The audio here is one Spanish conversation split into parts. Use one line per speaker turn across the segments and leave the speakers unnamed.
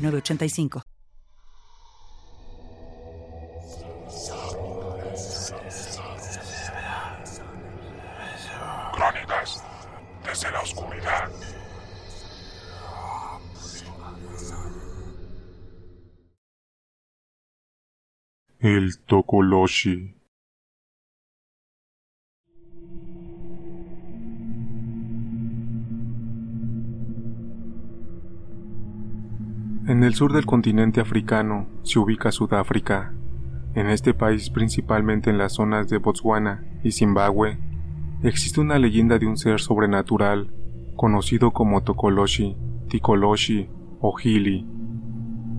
985.
Crónicas desde la oscuridad. El Tokoloshi.
En el sur del continente africano se ubica Sudáfrica. En este país, principalmente en las zonas de Botswana y Zimbabue, existe una leyenda de un ser sobrenatural conocido como Tokoloshi, Tikoloshi o Hili.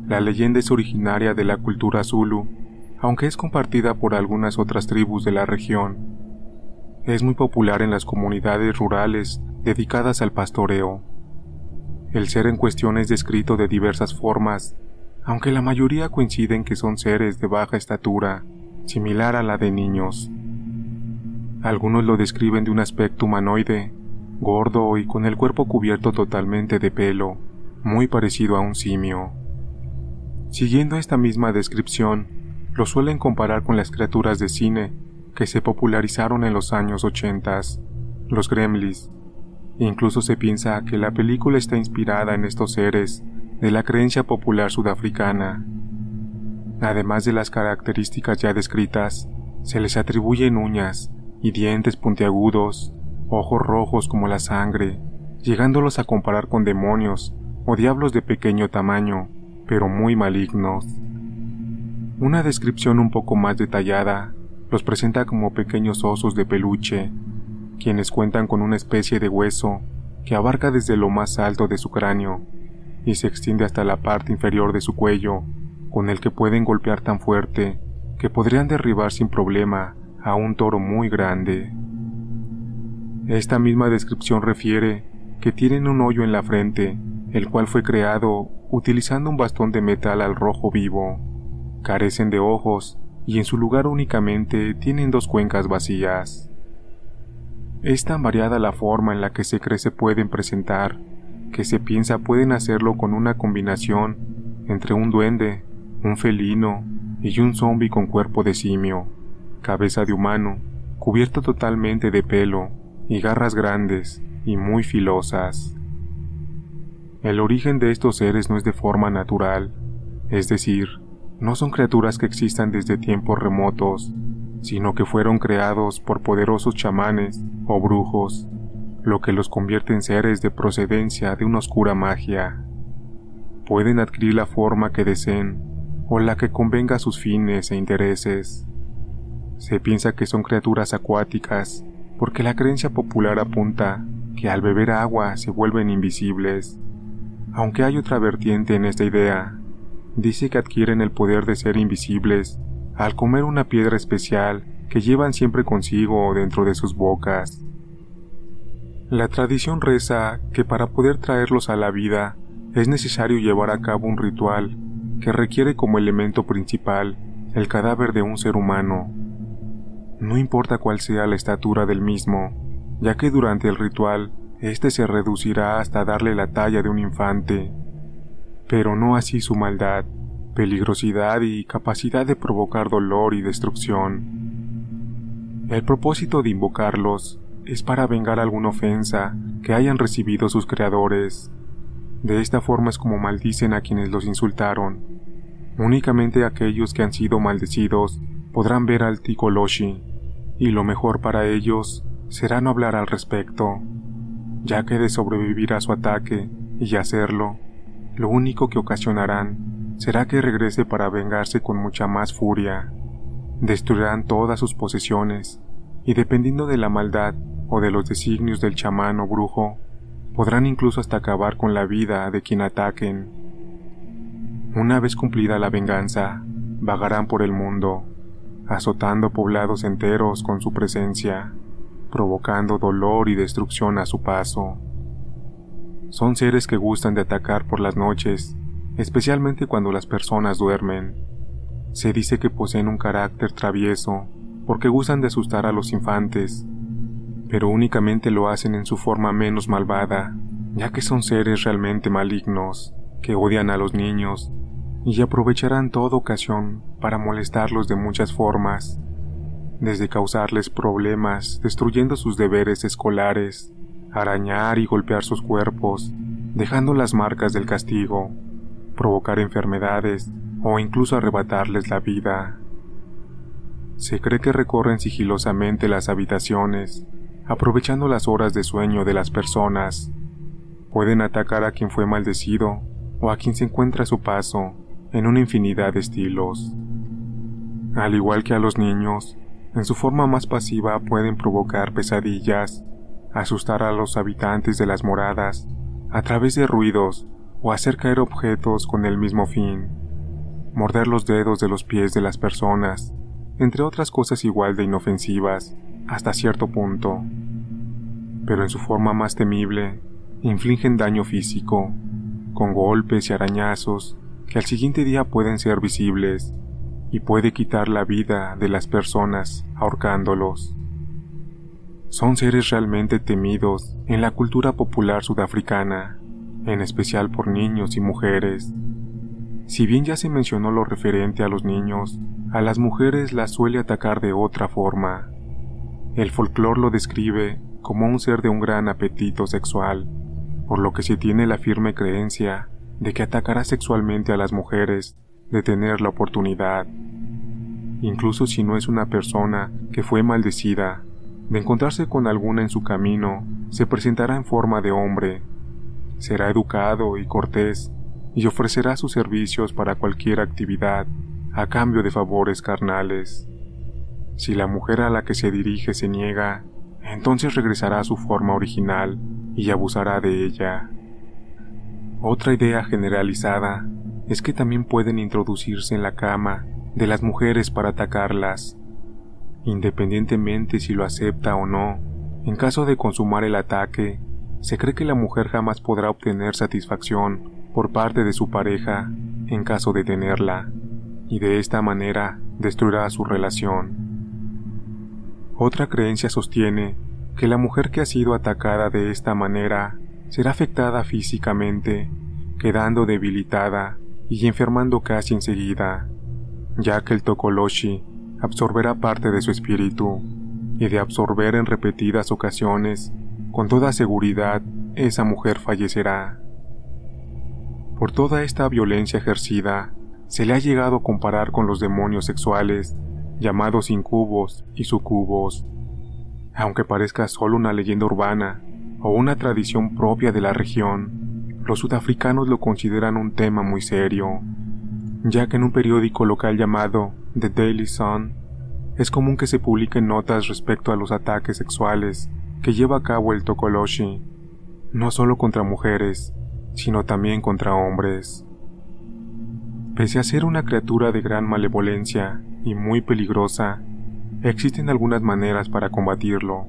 La leyenda es originaria de la cultura Zulu, aunque es compartida por algunas otras tribus de la región. Es muy popular en las comunidades rurales dedicadas al pastoreo. El ser en cuestión es descrito de diversas formas, aunque la mayoría coinciden que son seres de baja estatura, similar a la de niños. Algunos lo describen de un aspecto humanoide, gordo y con el cuerpo cubierto totalmente de pelo, muy parecido a un simio. Siguiendo esta misma descripción, lo suelen comparar con las criaturas de cine que se popularizaron en los años 80, los gremlins, Incluso se piensa que la película está inspirada en estos seres de la creencia popular sudafricana. Además de las características ya descritas, se les atribuyen uñas y dientes puntiagudos, ojos rojos como la sangre, llegándolos a comparar con demonios o diablos de pequeño tamaño, pero muy malignos. Una descripción un poco más detallada los presenta como pequeños osos de peluche quienes cuentan con una especie de hueso que abarca desde lo más alto de su cráneo y se extiende hasta la parte inferior de su cuello, con el que pueden golpear tan fuerte que podrían derribar sin problema a un toro muy grande. Esta misma descripción refiere que tienen un hoyo en la frente, el cual fue creado utilizando un bastón de metal al rojo vivo. Carecen de ojos y en su lugar únicamente tienen dos cuencas vacías. Es tan variada la forma en la que se cree se pueden presentar, que se piensa pueden hacerlo con una combinación entre un duende, un felino y un zombi con cuerpo de simio, cabeza de humano, cubierto totalmente de pelo y garras grandes y muy filosas. El origen de estos seres no es de forma natural, es decir, no son criaturas que existan desde tiempos remotos, sino que fueron creados por poderosos chamanes o brujos, lo que los convierte en seres de procedencia de una oscura magia. Pueden adquirir la forma que deseen o la que convenga a sus fines e intereses. Se piensa que son criaturas acuáticas porque la creencia popular apunta que al beber agua se vuelven invisibles. Aunque hay otra vertiente en esta idea, dice que adquieren el poder de ser invisibles al comer una piedra especial que llevan siempre consigo dentro de sus bocas. La tradición reza que para poder traerlos a la vida es necesario llevar a cabo un ritual que requiere como elemento principal el cadáver de un ser humano. No importa cuál sea la estatura del mismo, ya que durante el ritual éste se reducirá hasta darle la talla de un infante, pero no así su maldad, peligrosidad y capacidad de provocar dolor y destrucción. El propósito de invocarlos es para vengar alguna ofensa que hayan recibido sus creadores. De esta forma es como maldicen a quienes los insultaron. Únicamente aquellos que han sido maldecidos podrán ver al Tikoloshi, y lo mejor para ellos será no hablar al respecto, ya que de sobrevivir a su ataque y hacerlo, lo único que ocasionarán será que regrese para vengarse con mucha más furia. Destruirán todas sus posesiones, y dependiendo de la maldad o de los designios del chamán o brujo, podrán incluso hasta acabar con la vida de quien ataquen. Una vez cumplida la venganza, vagarán por el mundo, azotando poblados enteros con su presencia, provocando dolor y destrucción a su paso. Son seres que gustan de atacar por las noches, especialmente cuando las personas duermen. Se dice que poseen un carácter travieso, porque gustan de asustar a los infantes, pero únicamente lo hacen en su forma menos malvada, ya que son seres realmente malignos, que odian a los niños y aprovecharán toda ocasión para molestarlos de muchas formas, desde causarles problemas destruyendo sus deberes escolares, arañar y golpear sus cuerpos, dejando las marcas del castigo, provocar enfermedades o incluso arrebatarles la vida. Se cree que recorren sigilosamente las habitaciones, aprovechando las horas de sueño de las personas. Pueden atacar a quien fue maldecido o a quien se encuentra a su paso, en una infinidad de estilos. Al igual que a los niños, en su forma más pasiva pueden provocar pesadillas, asustar a los habitantes de las moradas a través de ruidos o hacer caer objetos con el mismo fin, morder los dedos de los pies de las personas, entre otras cosas igual de inofensivas hasta cierto punto. Pero en su forma más temible, infligen daño físico, con golpes y arañazos que al siguiente día pueden ser visibles y puede quitar la vida de las personas ahorcándolos. Son seres realmente temidos en la cultura popular sudafricana, en especial por niños y mujeres. Si bien ya se mencionó lo referente a los niños, a las mujeres las suele atacar de otra forma. El folclore lo describe como un ser de un gran apetito sexual, por lo que se tiene la firme creencia de que atacará sexualmente a las mujeres de tener la oportunidad, incluso si no es una persona que fue maldecida, de encontrarse con alguna en su camino, se presentará en forma de hombre, será educado y cortés, y ofrecerá sus servicios para cualquier actividad, a cambio de favores carnales. Si la mujer a la que se dirige se niega, entonces regresará a su forma original y abusará de ella. Otra idea generalizada es que también pueden introducirse en la cama de las mujeres para atacarlas, independientemente si lo acepta o no. En caso de consumar el ataque, se cree que la mujer jamás podrá obtener satisfacción por parte de su pareja en caso de tenerla, y de esta manera destruirá su relación. Otra creencia sostiene que la mujer que ha sido atacada de esta manera será afectada físicamente, quedando debilitada y enfermando casi enseguida, ya que el Tokoloshi absorberá parte de su espíritu, y de absorber en repetidas ocasiones, con toda seguridad, esa mujer fallecerá. Por toda esta violencia ejercida, se le ha llegado a comparar con los demonios sexuales, llamados incubos y sucubos. Aunque parezca solo una leyenda urbana, o una tradición propia de la región, los sudafricanos lo consideran un tema muy serio, ya que en un periódico local llamado The Daily Sun es común que se publiquen notas respecto a los ataques sexuales que lleva a cabo el Tokoloshi, no solo contra mujeres, sino también contra hombres. Pese a ser una criatura de gran malevolencia y muy peligrosa, existen algunas maneras para combatirlo.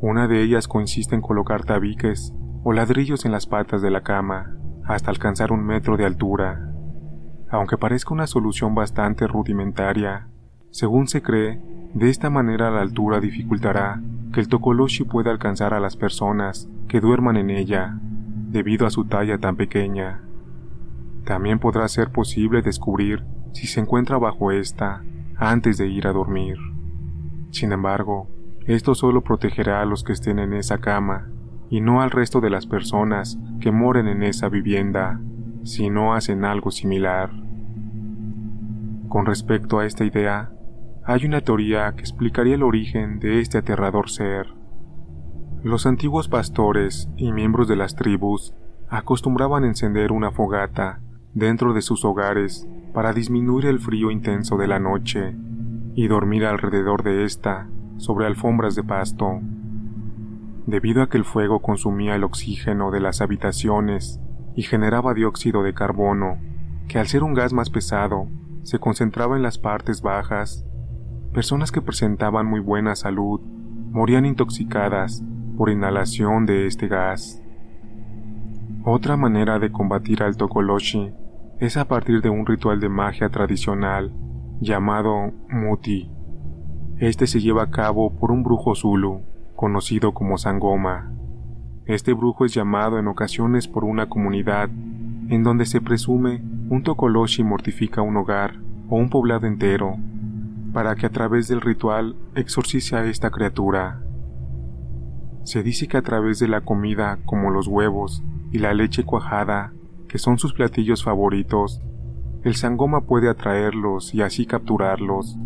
Una de ellas consiste en colocar tabiques o ladrillos en las patas de la cama hasta alcanzar un metro de altura. Aunque parezca una solución bastante rudimentaria, según se cree, de esta manera la altura dificultará que el tokoloshi pueda alcanzar a las personas que duerman en ella, debido a su talla tan pequeña. También podrá ser posible descubrir si se encuentra bajo esta antes de ir a dormir. Sin embargo, esto solo protegerá a los que estén en esa cama y no al resto de las personas que moren en esa vivienda si no hacen algo similar. Con respecto a esta idea, hay una teoría que explicaría el origen de este aterrador ser. Los antiguos pastores y miembros de las tribus acostumbraban encender una fogata dentro de sus hogares para disminuir el frío intenso de la noche y dormir alrededor de esta sobre alfombras de pasto. Debido a que el fuego consumía el oxígeno de las habitaciones y generaba dióxido de carbono, que al ser un gas más pesado, se concentraba en las partes bajas. Personas que presentaban muy buena salud morían intoxicadas por inhalación de este gas. Otra manera de combatir al Tokoloshi es a partir de un ritual de magia tradicional llamado Muti. Este se lleva a cabo por un brujo Zulu, conocido como Sangoma. Este brujo es llamado en ocasiones por una comunidad en donde se presume un Tokoloshi mortifica un hogar o un poblado entero para que a través del ritual exorcice a esta criatura. Se dice que a través de la comida como los huevos y la leche cuajada, que son sus platillos favoritos, el sangoma puede atraerlos y así capturarlos.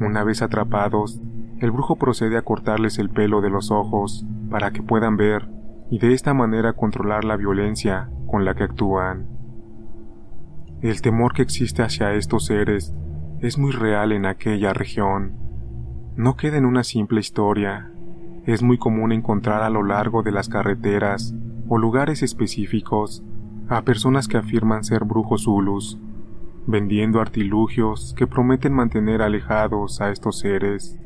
Una vez atrapados, el brujo procede a cortarles el pelo de los ojos para que puedan ver y de esta manera controlar la violencia con la que actúan. El temor que existe hacia estos seres es muy real en aquella región. No queda en una simple historia. Es muy común encontrar a lo largo de las carreteras o lugares específicos a personas que afirman ser brujos zulus, vendiendo artilugios que prometen mantener alejados a estos seres.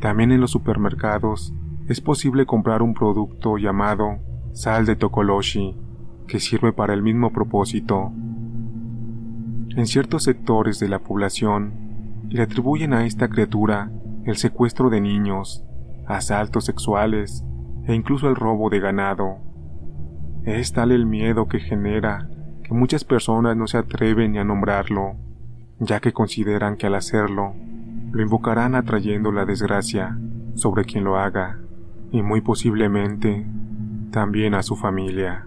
También en los supermercados es posible comprar un producto llamado sal de Tokoloshi, que sirve para el mismo propósito. En ciertos sectores de la población le atribuyen a esta criatura el secuestro de niños, asaltos sexuales e incluso el robo de ganado. Es tal el miedo que genera que muchas personas no se atreven ni a nombrarlo, ya que consideran que al hacerlo lo invocarán atrayendo la desgracia sobre quien lo haga y muy posiblemente también a su familia.